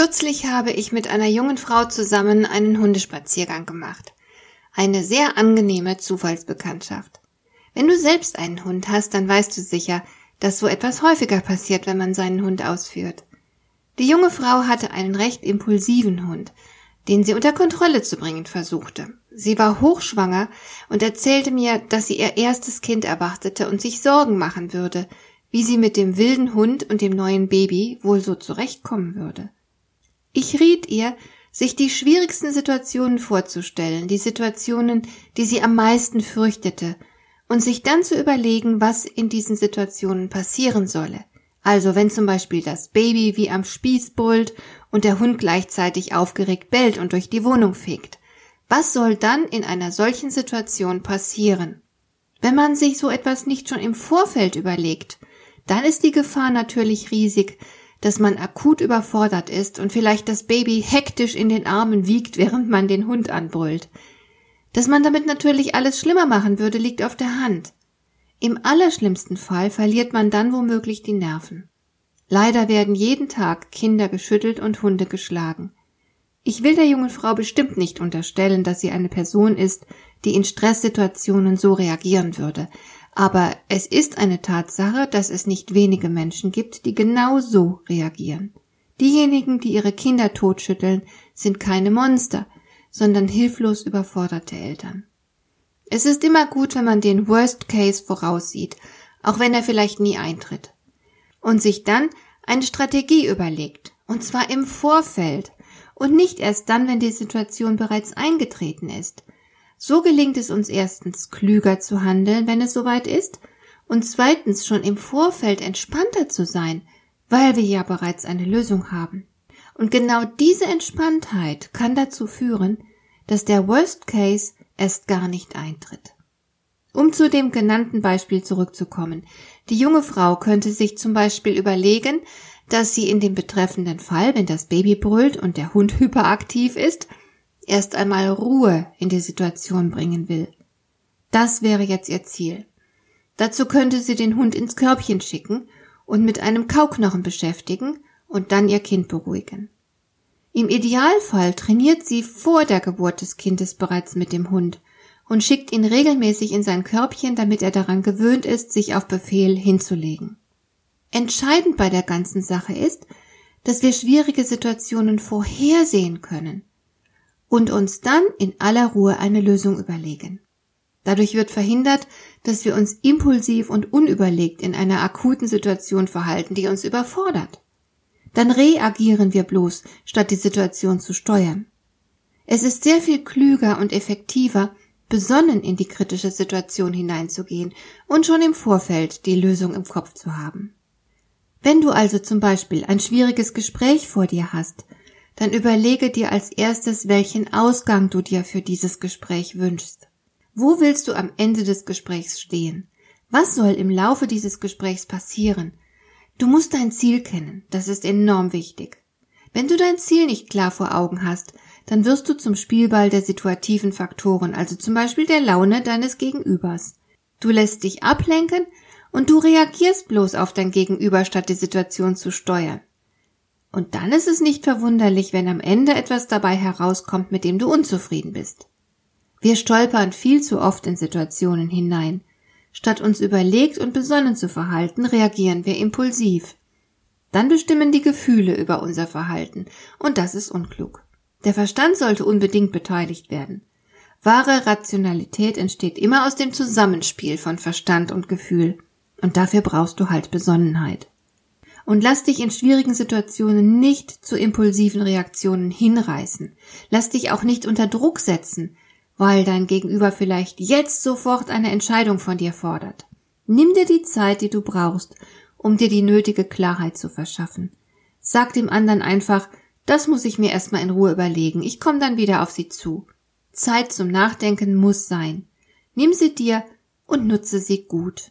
Kürzlich habe ich mit einer jungen Frau zusammen einen Hundespaziergang gemacht. Eine sehr angenehme Zufallsbekanntschaft. Wenn du selbst einen Hund hast, dann weißt du sicher, dass so etwas häufiger passiert, wenn man seinen Hund ausführt. Die junge Frau hatte einen recht impulsiven Hund, den sie unter Kontrolle zu bringen versuchte. Sie war hochschwanger und erzählte mir, dass sie ihr erstes Kind erwartete und sich Sorgen machen würde, wie sie mit dem wilden Hund und dem neuen Baby wohl so zurechtkommen würde. Ich riet ihr, sich die schwierigsten Situationen vorzustellen, die Situationen, die sie am meisten fürchtete, und sich dann zu überlegen, was in diesen Situationen passieren solle. Also wenn zum Beispiel das Baby wie am Spieß brüllt und der Hund gleichzeitig aufgeregt bellt und durch die Wohnung fegt. Was soll dann in einer solchen Situation passieren? Wenn man sich so etwas nicht schon im Vorfeld überlegt, dann ist die Gefahr natürlich riesig, dass man akut überfordert ist und vielleicht das Baby hektisch in den Armen wiegt, während man den Hund anbrüllt. Dass man damit natürlich alles schlimmer machen würde, liegt auf der Hand. Im allerschlimmsten Fall verliert man dann womöglich die Nerven. Leider werden jeden Tag Kinder geschüttelt und Hunde geschlagen. Ich will der jungen Frau bestimmt nicht unterstellen, dass sie eine Person ist, die in Stresssituationen so reagieren würde, aber es ist eine Tatsache, dass es nicht wenige Menschen gibt, die genau so reagieren. Diejenigen, die ihre Kinder totschütteln, sind keine Monster, sondern hilflos überforderte Eltern. Es ist immer gut, wenn man den Worst Case voraussieht, auch wenn er vielleicht nie eintritt. Und sich dann eine Strategie überlegt, und zwar im Vorfeld und nicht erst dann, wenn die Situation bereits eingetreten ist. So gelingt es uns erstens klüger zu handeln, wenn es soweit ist, und zweitens schon im Vorfeld entspannter zu sein, weil wir ja bereits eine Lösung haben. Und genau diese Entspanntheit kann dazu führen, dass der Worst Case erst gar nicht eintritt. Um zu dem genannten Beispiel zurückzukommen. Die junge Frau könnte sich zum Beispiel überlegen, dass sie in dem betreffenden Fall, wenn das Baby brüllt und der Hund hyperaktiv ist, erst einmal Ruhe in die Situation bringen will. Das wäre jetzt ihr Ziel. Dazu könnte sie den Hund ins Körbchen schicken und mit einem Kauknochen beschäftigen und dann ihr Kind beruhigen. Im Idealfall trainiert sie vor der Geburt des Kindes bereits mit dem Hund und schickt ihn regelmäßig in sein Körbchen, damit er daran gewöhnt ist, sich auf Befehl hinzulegen. Entscheidend bei der ganzen Sache ist, dass wir schwierige Situationen vorhersehen können und uns dann in aller Ruhe eine Lösung überlegen. Dadurch wird verhindert, dass wir uns impulsiv und unüberlegt in einer akuten Situation verhalten, die uns überfordert. Dann reagieren wir bloß, statt die Situation zu steuern. Es ist sehr viel klüger und effektiver, besonnen in die kritische Situation hineinzugehen und schon im Vorfeld die Lösung im Kopf zu haben. Wenn du also zum Beispiel ein schwieriges Gespräch vor dir hast, dann überlege dir als erstes, welchen Ausgang du dir für dieses Gespräch wünschst. Wo willst du am Ende des Gesprächs stehen? Was soll im Laufe dieses Gesprächs passieren? Du musst dein Ziel kennen, das ist enorm wichtig. Wenn du dein Ziel nicht klar vor Augen hast, dann wirst du zum Spielball der situativen Faktoren, also zum Beispiel der Laune deines Gegenübers. Du lässt dich ablenken und du reagierst bloß auf dein Gegenüber, statt die Situation zu steuern. Und dann ist es nicht verwunderlich, wenn am Ende etwas dabei herauskommt, mit dem du unzufrieden bist. Wir stolpern viel zu oft in Situationen hinein. Statt uns überlegt und besonnen zu verhalten, reagieren wir impulsiv. Dann bestimmen die Gefühle über unser Verhalten, und das ist unklug. Der Verstand sollte unbedingt beteiligt werden. Wahre Rationalität entsteht immer aus dem Zusammenspiel von Verstand und Gefühl, und dafür brauchst du halt Besonnenheit. Und lass dich in schwierigen Situationen nicht zu impulsiven Reaktionen hinreißen. Lass dich auch nicht unter Druck setzen, weil dein Gegenüber vielleicht jetzt sofort eine Entscheidung von dir fordert. Nimm dir die Zeit, die du brauchst, um dir die nötige Klarheit zu verschaffen. Sag dem anderen einfach, das muss ich mir erstmal in Ruhe überlegen, ich komme dann wieder auf sie zu. Zeit zum Nachdenken muss sein. Nimm sie dir und nutze sie gut.